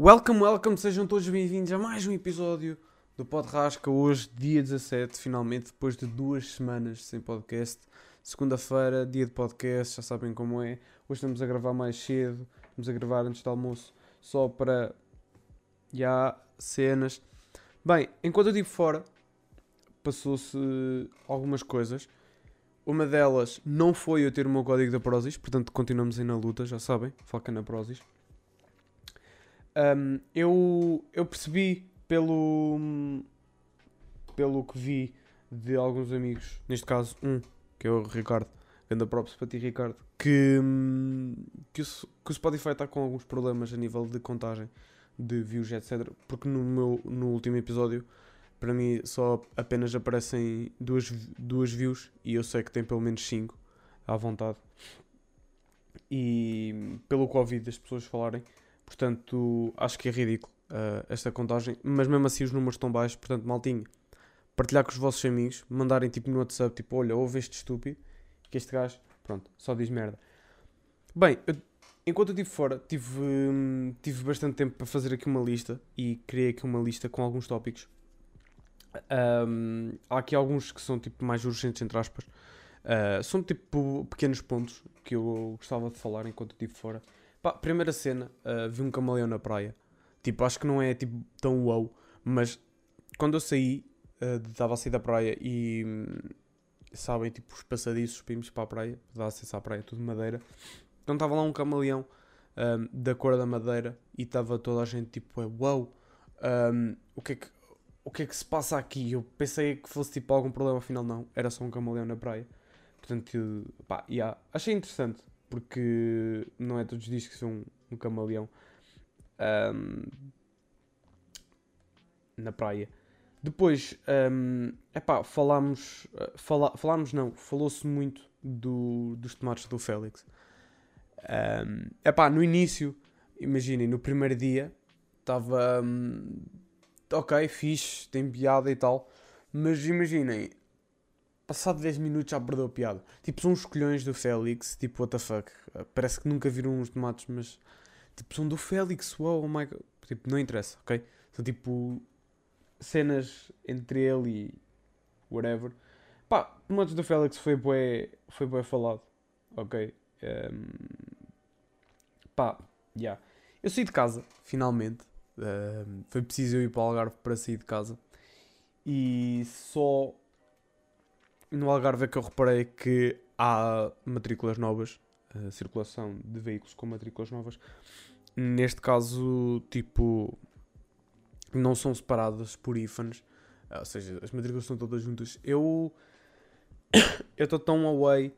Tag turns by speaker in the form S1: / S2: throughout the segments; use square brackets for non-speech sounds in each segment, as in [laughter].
S1: Welcome, welcome, sejam todos bem-vindos a mais um episódio do Pod Rasca. Hoje, dia 17, finalmente, depois de duas semanas sem podcast. Segunda-feira, dia de podcast, já sabem como é. Hoje estamos a gravar mais cedo, estamos a gravar antes do almoço, só para. Já, cenas. Bem, enquanto eu estive fora, passou-se algumas coisas. Uma delas não foi eu ter o meu código da Prozis, portanto continuamos aí na luta, já sabem, foca na Prozis. Um, eu, eu percebi pelo, pelo que vi de alguns amigos, neste caso um, que é o Ricardo, anda props para ti Ricardo, que, que, o, que o Spotify está com alguns problemas a nível de contagem de views, etc. Porque no, meu, no último episódio para mim só apenas aparecem duas, duas views e eu sei que tem pelo menos 5 à vontade. E pelo que ouvi das pessoas falarem, portanto acho que é ridículo uh, esta contagem, mas mesmo assim os números estão baixos, portanto maltinho, partilhar com os vossos amigos, mandarem tipo no WhatsApp, tipo olha, ouve este estúpido, que este gajo, pronto, só diz merda. Bem, eu, enquanto eu estive fora, tive, hum, tive bastante tempo para fazer aqui uma lista e criei aqui uma lista com alguns tópicos um, há aqui alguns que são tipo mais urgentes, entre aspas. Uh, são tipo pequenos pontos que eu gostava de falar enquanto estive fora. Pá, primeira cena, uh, vi um camaleão na praia. Tipo, acho que não é tipo tão wow, mas quando eu saí, uh, estava a sair da praia e sabem, tipo, os passadiços, subimos para a praia, dá acesso à praia, tudo de madeira. Então estava lá um camaleão um, da cor da madeira e estava toda a gente tipo, é wow, um, o que é que o que é que se passa aqui? Eu pensei que fosse tipo algum problema, afinal não, era só um camaleão na praia. Portanto, pá, yeah, achei interessante, porque não é todos os são um, um camaleão um, na praia. Depois, um, epá, falámos, fala, falámos não, falou-se muito do, dos tomates do Félix. Um, epá, no início, imaginem, no primeiro dia, estava... Um, ok, fixe, tem piada e tal. Mas imaginem, passado 10 minutos já perdeu a piada. Tipo, são os colhões do Félix, tipo, what the fuck. Parece que nunca viram uns tomates, mas tipo, são do Félix, wow, oh my god. Tipo, não interessa, ok? São tipo cenas entre ele e whatever. Pá, tomates do Félix foi bué, foi bué falado, ok? Um, pá, já. Yeah. Eu saí de casa, finalmente. Uh, foi preciso eu ir para o Algarve para sair de casa. E só no Algarve é que eu reparei que há matrículas novas, a circulação de veículos com matrículas novas. Neste caso, tipo, não são separadas por ífanes, ou seja, as matrículas estão todas juntas. Eu [coughs] eu estou tão away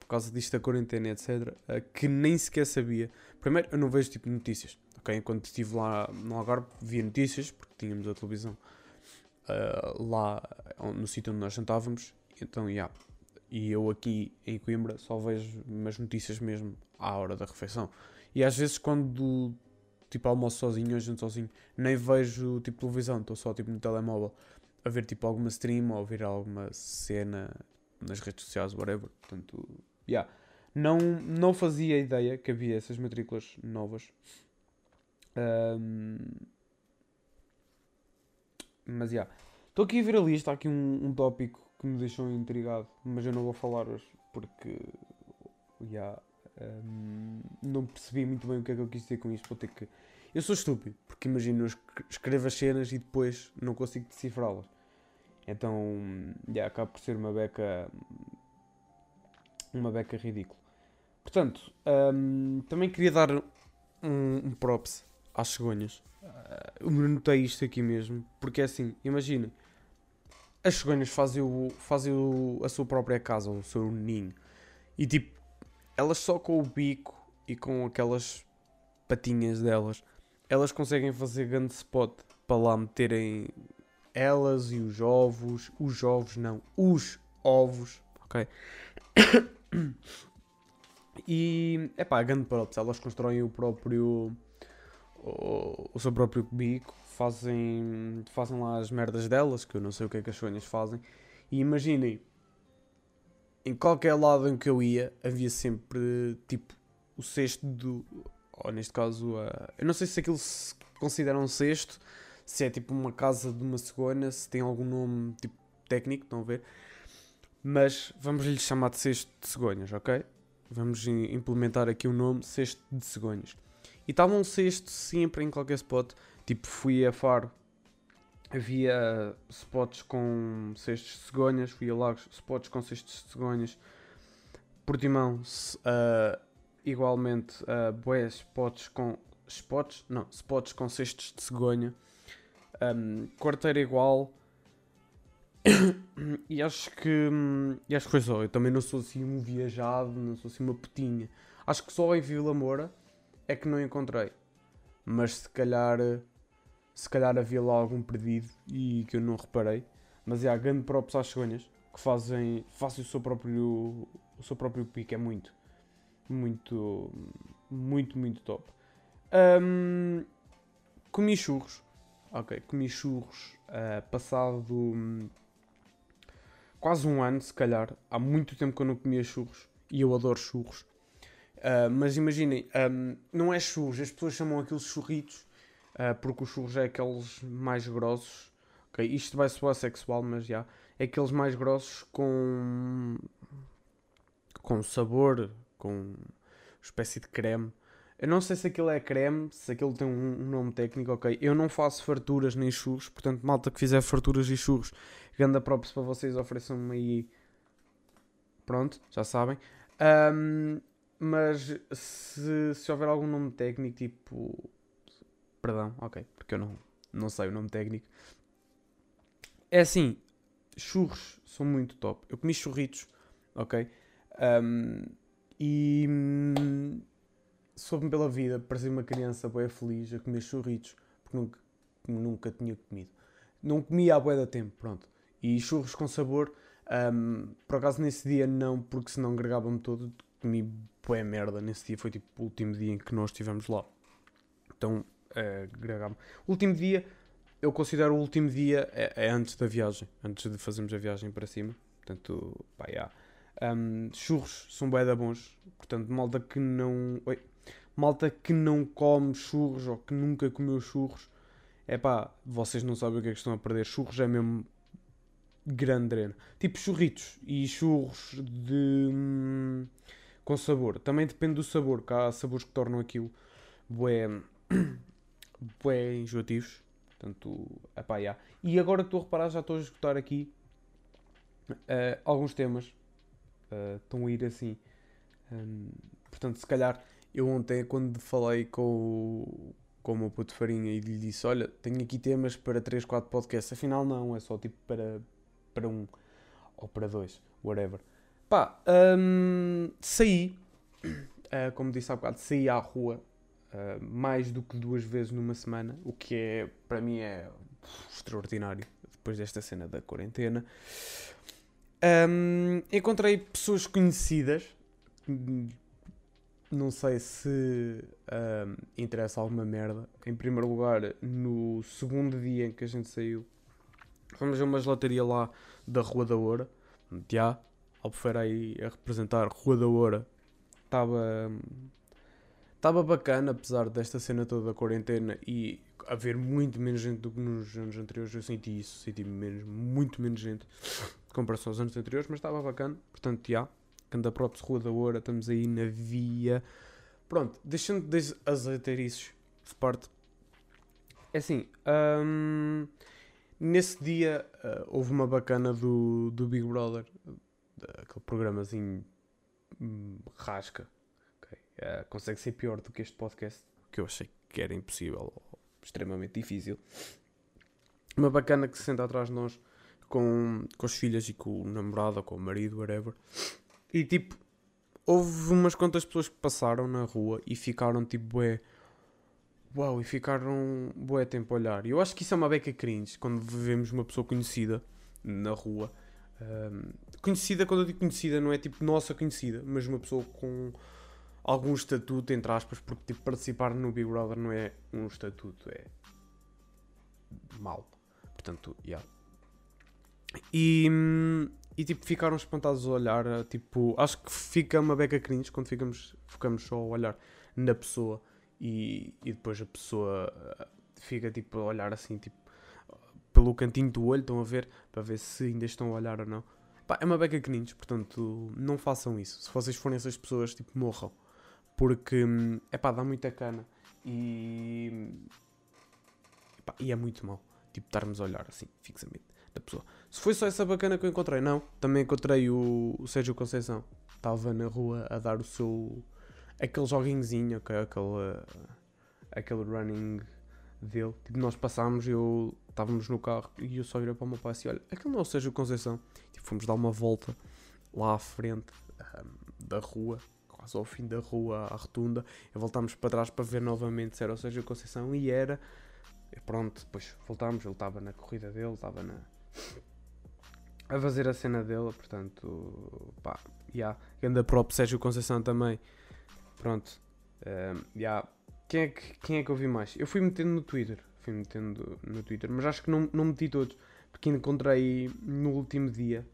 S1: por causa disto da quarentena, etc., que nem sequer sabia. Primeiro, eu não vejo tipo notícias ok? Enquanto estive lá no Algarve, via notícias, porque tínhamos a televisão uh, lá no sítio onde nós sentávamos, então, yeah. E eu aqui em Coimbra só vejo umas notícias mesmo à hora da refeição. E às vezes quando tipo almoço sozinho, ou janto sozinho, nem vejo tipo televisão, estou só tipo no telemóvel a ver tipo alguma stream ou a ver alguma cena nas redes sociais, whatever. Portanto, yeah. não, não fazia ideia que havia essas matrículas novas. Um, mas já. Yeah. Estou aqui a ver a lista, há aqui um, um tópico que me deixou intrigado, mas eu não vou falar hoje porque yeah, um, não percebi muito bem o que é que eu quis dizer com isto. Vou ter que. Eu sou estúpido, porque imagino, eu escrevo as cenas e depois não consigo decifrá-las. Então, já yeah, acaba por ser uma beca. Uma beca ridícula. Portanto, um, também queria dar um, um props às cegonhas. Uh, eu notei isto aqui mesmo, porque é assim, imaginem, as cegonhas fazem, o, fazem o, a sua própria casa, o seu ninho, e tipo, elas só com o bico e com aquelas patinhas delas, elas conseguem fazer grande spot para lá meterem elas e os ovos, os ovos não, os ovos, ok? [coughs] E, é pá, grande props, elas constroem o próprio o, o seu próprio bico, fazem, fazem lá as merdas delas, que eu não sei o que é que as sonhas fazem. E imaginem, em qualquer lado em que eu ia, havia sempre tipo o cesto do. ou neste caso, uh, eu não sei se aquilo se considera um cesto, se é tipo uma casa de uma cegonha, se tem algum nome tipo técnico, estão a ver? Mas vamos lhe chamar de cesto de cegonhas, ok? Vamos implementar aqui o nome cesto de cegonhas. E estava um cesto sempre em qualquer spot. Tipo, fui a Faro, havia spots com cestos de cegonhas, fui a Lagos, spots com cestos de cegonhas. Portimão, uh, igualmente, uh, spots com spots, não, spots com cestos de cegonha. Um, quarteira igual. [coughs] e acho que e acho que foi só. Eu também não sou assim um viajado, não sou assim uma putinha. Acho que só em Vila Moura é que não encontrei. Mas se calhar se calhar havia lá algum perdido e que eu não reparei. Mas é, há grande props às cegonhas que fazem, fazem o seu próprio o seu próprio pico. É muito, muito, muito, muito top. Um, comi churros. Ok, comi churros uh, passado um, quase um ano, se calhar. Há muito tempo que eu não comia churros e eu adoro churros. Uh, mas imaginem, um, não é churros, as pessoas chamam aqueles churritos uh, porque os churros é aqueles mais grossos. Okay, isto vai soar sexual, mas já. É aqueles mais grossos com. com sabor, com espécie de creme. Eu não sei se aquilo é creme, se aquilo tem um, nome técnico, ok. Eu não faço farturas nem churros, portanto, malta que fizer farturas e churros, grande props para vocês, ofereçam-me aí. Pronto, já sabem. Um, mas se, se houver algum nome técnico, tipo. Perdão, ok, porque eu não, não sei o nome técnico. É assim, churros são muito top. Eu comi churritos, ok? Um, e hum, soube-me pela vida, parecia uma criança bem feliz a comer churritos, porque nunca, nunca tinha comido. Não comia há bué da tempo, pronto. E churros com sabor, um, por acaso nesse dia não, porque senão agregava-me todo. Comi bué merda nesse dia, foi tipo o último dia em que nós estivemos lá. Então, uh, último dia, eu considero o último dia é, é, antes da viagem, antes de fazermos a viagem para cima. Portanto, pá, yeah. Um, churros são bué da bons, portanto, malta que não. Oi, malta que não come churros ou que nunca comeu churros, é pá, vocês não sabem o que é que estão a perder. Churros é mesmo grande dreno. Tipo churritos e churros de. Hum, com sabor. Também depende do sabor, que há sabores que tornam aquilo bué, [clears throat] bué enjoativos. Portanto, epá, yeah. E agora estou a reparar, já estou a escutar aqui uh, alguns temas. Uh, estão a ir assim. Um, portanto, se calhar eu ontem, quando falei com o, com o meu puto Farinha e lhe disse: Olha, tenho aqui temas para 3, 4 podcasts. Afinal, não, é só tipo para, para um ou para dois, whatever. Pá, um, saí, uh, [coughs] como disse há bocado, saí à rua uh, mais do que duas vezes numa semana, o que é, para mim, é extraordinário depois desta cena da quarentena. Um, encontrei pessoas conhecidas não sei se um, interessa alguma merda. Em primeiro lugar, no segundo dia em que a gente saiu, fomos a uma gelataria lá da Rua da Oura. Já, Albufeira aí a representar Rua da Oura. Estava. Estava bacana, apesar desta cena toda da quarentena e haver muito menos gente do que nos anos anteriores. Eu senti isso, senti menos, muito menos gente em comparação aos anos anteriores, mas estava bacana. Portanto, já. Canda Props, Rua da Oura, estamos aí na via. Pronto, deixando de azeiteirices de parte. É assim, um, nesse dia uh, houve uma bacana do, do Big Brother, aquele programazinho um, rasca. Uh, consegue ser pior do que este podcast, que eu achei que era impossível, extremamente difícil. Uma bacana que se senta atrás de nós com, com as filhas e com o namorado ou com o marido, whatever. E tipo, houve umas quantas pessoas que passaram na rua e ficaram tipo, bué. Uau, e ficaram bué tempo a olhar. E eu acho que isso é uma beca cringe quando vemos uma pessoa conhecida na rua. Um, conhecida, quando eu digo conhecida, não é tipo nossa conhecida, mas uma pessoa com algum estatuto, entre aspas, porque tipo, participar no Big Brother não é um estatuto, é mal. Portanto, yeah. E, e tipo, ficaram espantados a olhar. Tipo, acho que fica uma beca cringe quando ficamos, ficamos só a olhar na pessoa e, e depois a pessoa uh, fica tipo a olhar assim, tipo, pelo cantinho do olho, estão a ver, para ver se ainda estão a olhar ou não. Pá, é uma beca ninhos, portanto, não façam isso. Se vocês forem essas pessoas, tipo, morram. Porque, é hum, pá, dá muita cana. E, epá, e é muito mau, tipo, estarmos a olhar assim, fixamente, da pessoa. Se foi só essa bacana que eu encontrei, não. Também encontrei o, o Sérgio Conceição. Estava na rua a dar o seu. aquele joguinhozinho, okay, aquele. aquele running dele. Tipo, nós passámos e eu. estávamos no carro e eu só virei para o meu pai assim: olha, aquele não é o Sérgio Conceição. Tipo, fomos dar uma volta lá à frente um, da rua, quase ao fim da rua, à rotunda. E voltámos para trás para ver novamente se era o Sérgio Conceição e era. E pronto, depois voltámos. Ele estava na corrida dele, estava na a fazer a cena dele, portanto, pá, já. Yeah. Ganda prop Sérgio Conceição também. Pronto. Um, ehm, yeah. quem, é que, quem é que eu vi mais? Eu fui metendo no Twitter. Fui metendo no Twitter, mas acho que não, não meti todos. Porque encontrei no último dia.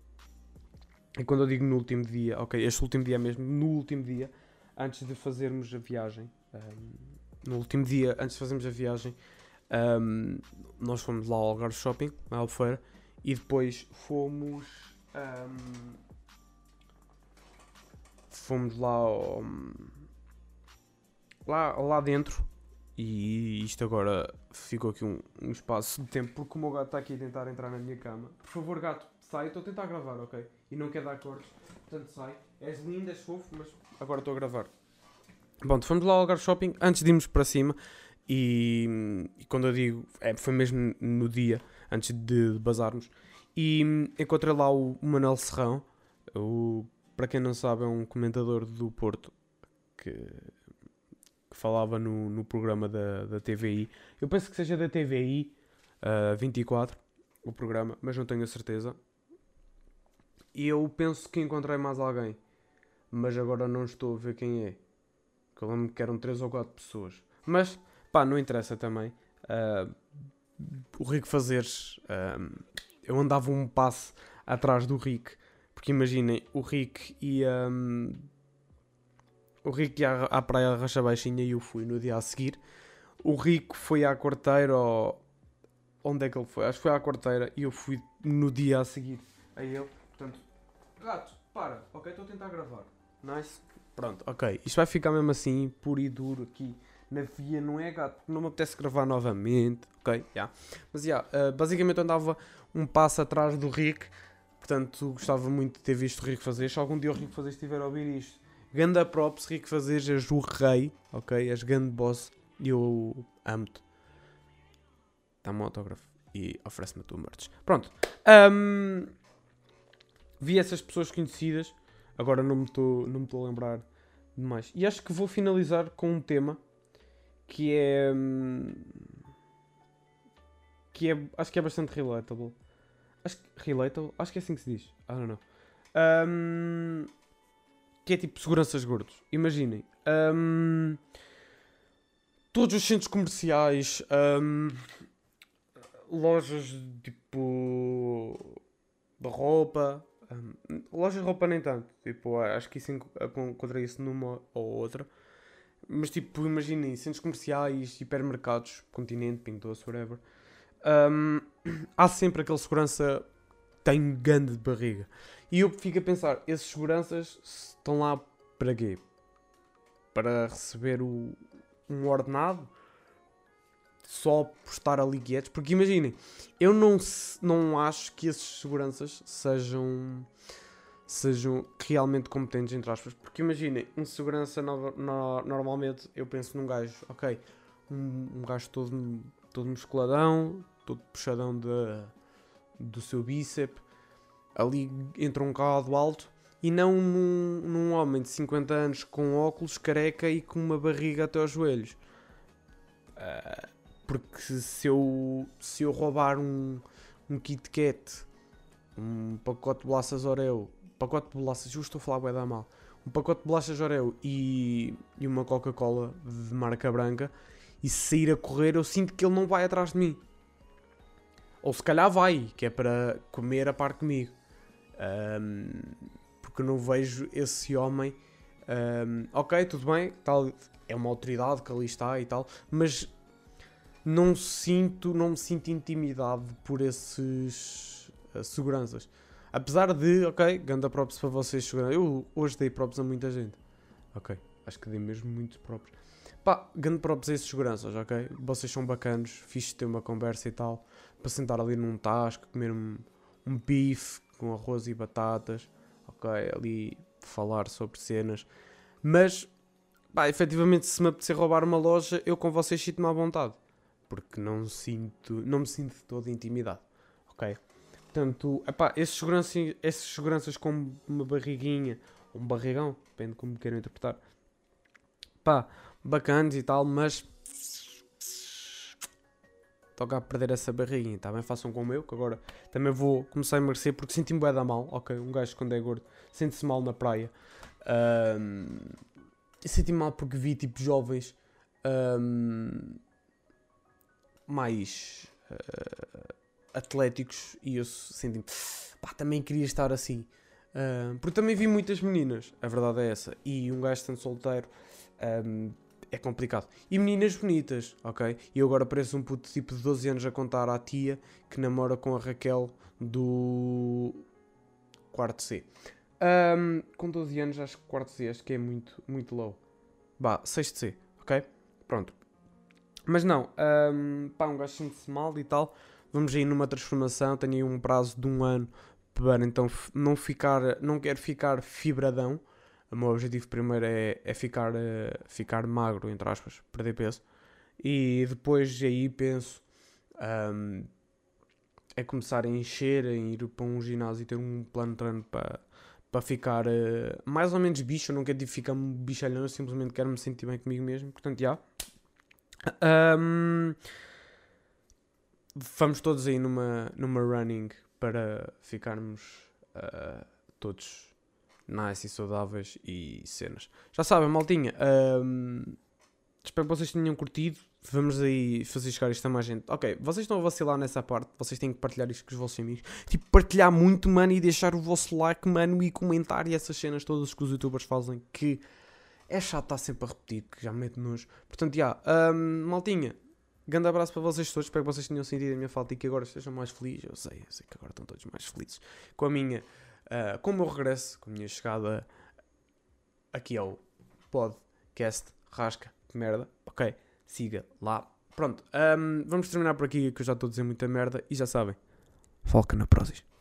S1: E quando eu digo no último dia, ok, este último dia mesmo, no último dia, antes de fazermos a viagem, um, no último dia, antes de fazermos a viagem, um, nós fomos lá ao Algarve Shopping, na Albufeira, e depois fomos. Um, fomos lá ao, lá, lá dentro. E isto agora ficou aqui um, um espaço de tempo porque o meu gato está aqui a tentar entrar na minha cama. Por favor, gato, sai. Estou a tentar gravar, ok? E não quer dar cortes. Portanto, sai. És lindo, és fofo, mas agora estou a gravar. Bom, fomos lá ao Algarve Shopping antes de irmos para cima. E, e, quando eu digo, é, foi mesmo no dia antes de bazarmos. E hum, encontrei lá o Manuel Serrão, o, para quem não sabe, é um comentador do Porto que, que falava no, no programa da, da TVI. Eu penso que seja da TVI uh, 24, o programa, mas não tenho a certeza. E eu penso que encontrei mais alguém, mas agora não estou a ver quem é. Que eu lembro que eram 3 ou 4 pessoas. Mas, pá, não interessa também. Uh, o Rico Fazeres, um, eu andava um passo atrás do Rick, porque imaginem, o Rick ia. Um, o Rick ia à praia Racha Baixinha e eu fui no dia a seguir. O Rico foi à quarteira, ou... onde é que ele foi? Acho que foi à quarteira e eu fui no dia a seguir a ele. Gato, para, ok, estou a tentar gravar. Nice. Pronto, ok. Isto vai ficar mesmo assim, puro e duro aqui na via, não é gato? Não me apetece gravar novamente, ok? Yeah. Mas já, yeah, uh, basicamente eu andava um passo atrás do Rick, portanto gostava muito de ter visto o Rick fazer. Se algum dia o Rick fazer estiver a ouvir isto, ganda props, Rick fazer, és o rei, ok? És grande boss e eu amo-te. Dá-me um autógrafo e oferece-me a tua merch. Pronto. Um, vi essas pessoas conhecidas, agora não me estou a lembrar demais. E acho que vou finalizar com um tema que é. Hum, que é. Acho que é bastante relatable. Acho que. Relatable? Acho que é assim que se diz. I don't know. Um, que é tipo seguranças gordos. Imaginem. Um, todos os centros comerciais. Um, lojas tipo. de roupa. Lojas de roupa nem tanto. Tipo, acho que isso encontrei isso numa ou outra. Mas tipo, imaginem, centros comerciais, hipermercados, continente, pintou-se, whatever. Um, [clears throat] há sempre aquele segurança tem grande de barriga. E eu fico a pensar, esses seguranças estão lá para quê? Para receber o, um ordenado? Só por estar ali quietos? Porque imaginem, eu não, não acho que esses seguranças sejam sejam realmente competentes, entre aspas. Porque imaginem, um segurança no, no, normalmente eu penso num gajo, ok, um, um gajo todo, todo musculadão, todo puxadão de, do seu bíceps, ali entra um caldo alto e não num, num homem de 50 anos com óculos, careca e com uma barriga até aos joelhos. Uh, porque se eu, se eu roubar um, um Kit Kat, um pacote de bolachas Oreo pacote de bolachas, eu estou a falar bem da mal, um pacote de bolachas Oreo e, e uma Coca-Cola de marca branca e sair a correr eu sinto que ele não vai atrás de mim. Ou se calhar vai, que é para comer a par comigo. Um, porque não vejo esse homem Um, ok, tudo bem, tal, é uma autoridade que ali está e tal, mas não sinto, não me sinto intimidado por esses uh, seguranças. Apesar de, ok, ganda props para vocês. Eu hoje dei props a muita gente. Ok, acho que dei mesmo muitos props. Pá, ganda props a esses seguranças, ok? Vocês são bacanos, fixe ter uma conversa e tal. Para sentar ali num tasco, comer um, um bife com arroz e batatas, ok? Ali falar sobre cenas. Mas, pá, efetivamente, se me apetecer roubar uma loja, eu com vocês sinto-me à vontade porque não sinto, não me sinto de toda intimidade, ok? Portanto, epá, esses, seguranças, esses seguranças com uma barriguinha, ou um barrigão, depende de como queiram interpretar, pá, bacanas e tal, mas toca a perder essa barriguinha, tá bem? Façam como eu, que agora também vou começar a emagrecer porque senti-me bué da mal, ok? Um gajo quando é gordo sente-se mal na praia. Um, senti-me mal porque vi tipo jovens um, mais uh, atléticos e eu senti-me, pá, também queria estar assim. Uh, porque também vi muitas meninas, a verdade é essa, e um gajo estando solteiro um, é complicado. E meninas bonitas, ok? E eu agora pareço um puto tipo de 12 anos a contar à tia que namora com a Raquel do quarto C. Um, com 12 anos, acho que quarto C, acho que é muito, muito low. Bah, sexto C, ok? Pronto. Mas não, um, pá, um gajo sente-se mal e tal. Vamos aí numa transformação. Tenho aí um prazo de um ano para então não ficar, não quero ficar fibradão. O meu objetivo primeiro é, é ficar, uh, ficar magro, entre aspas, perder peso. E depois aí penso um, é começar a encher, a ir para um ginásio e ter um plano de treino para, para ficar uh, mais ou menos bicho. Eu não quero ficar bichalhão, eu simplesmente quero me sentir bem comigo mesmo. Portanto, já. Um, vamos todos aí numa, numa running para ficarmos uh, todos nice e saudáveis e cenas. Já sabem, maltinha. Um, espero que vocês tenham curtido. Vamos aí fazer chegar isto a mais gente. Ok, vocês estão a vacilar nessa parte. Vocês têm que partilhar isto com os vossos amigos. Tipo, partilhar muito, mano, e deixar o vosso like, mano, e comentar e essas cenas todas que os youtubers fazem que é chato estar sempre a repetir, que já me mete nojo. Portanto, já, um, maltinha, grande abraço para vocês todos. Espero que vocês tenham sentido a minha falta e que agora estejam mais felizes. Eu sei, eu sei que agora estão todos mais felizes com a minha, uh, com o meu regresso, com a minha chegada aqui ao podcast Rasca de Merda. Ok, siga lá. Pronto, um, vamos terminar por aqui que eu já estou a dizer muita merda e já sabem. Foca na próxima.